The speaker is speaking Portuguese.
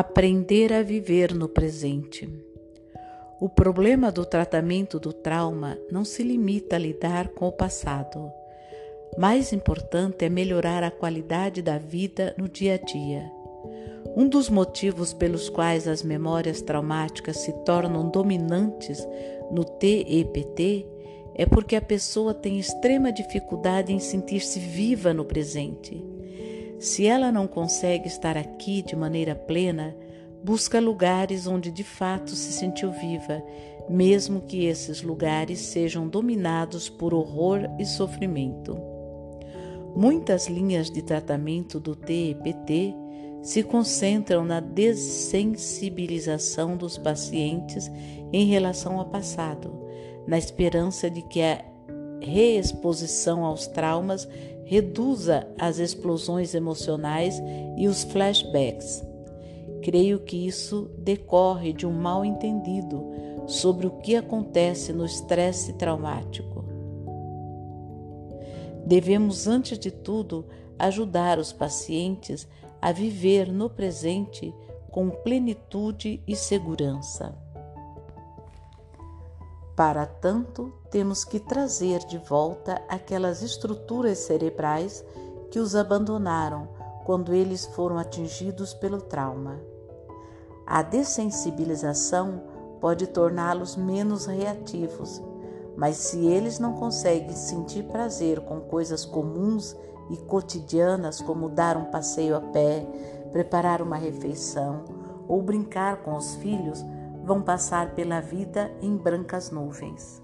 Aprender a viver no presente. O problema do tratamento do trauma não se limita a lidar com o passado. Mais importante é melhorar a qualidade da vida no dia a dia. Um dos motivos pelos quais as memórias traumáticas se tornam dominantes no TEPT é porque a pessoa tem extrema dificuldade em sentir-se viva no presente. Se ela não consegue estar aqui de maneira plena, busca lugares onde de fato se sentiu viva, mesmo que esses lugares sejam dominados por horror e sofrimento. Muitas linhas de tratamento do TEPT se concentram na dessensibilização dos pacientes em relação ao passado, na esperança de que a reexposição aos traumas reduza as explosões emocionais e os flashbacks. Creio que isso decorre de um mal entendido sobre o que acontece no estresse traumático. Devemos, antes de tudo, ajudar os pacientes a viver no presente com plenitude e segurança. Para tanto, temos que trazer de volta aquelas estruturas cerebrais que os abandonaram quando eles foram atingidos pelo trauma. A dessensibilização pode torná-los menos reativos, mas se eles não conseguem sentir prazer com coisas comuns e cotidianas, como dar um passeio a pé, preparar uma refeição ou brincar com os filhos, vão passar pela vida em brancas nuvens.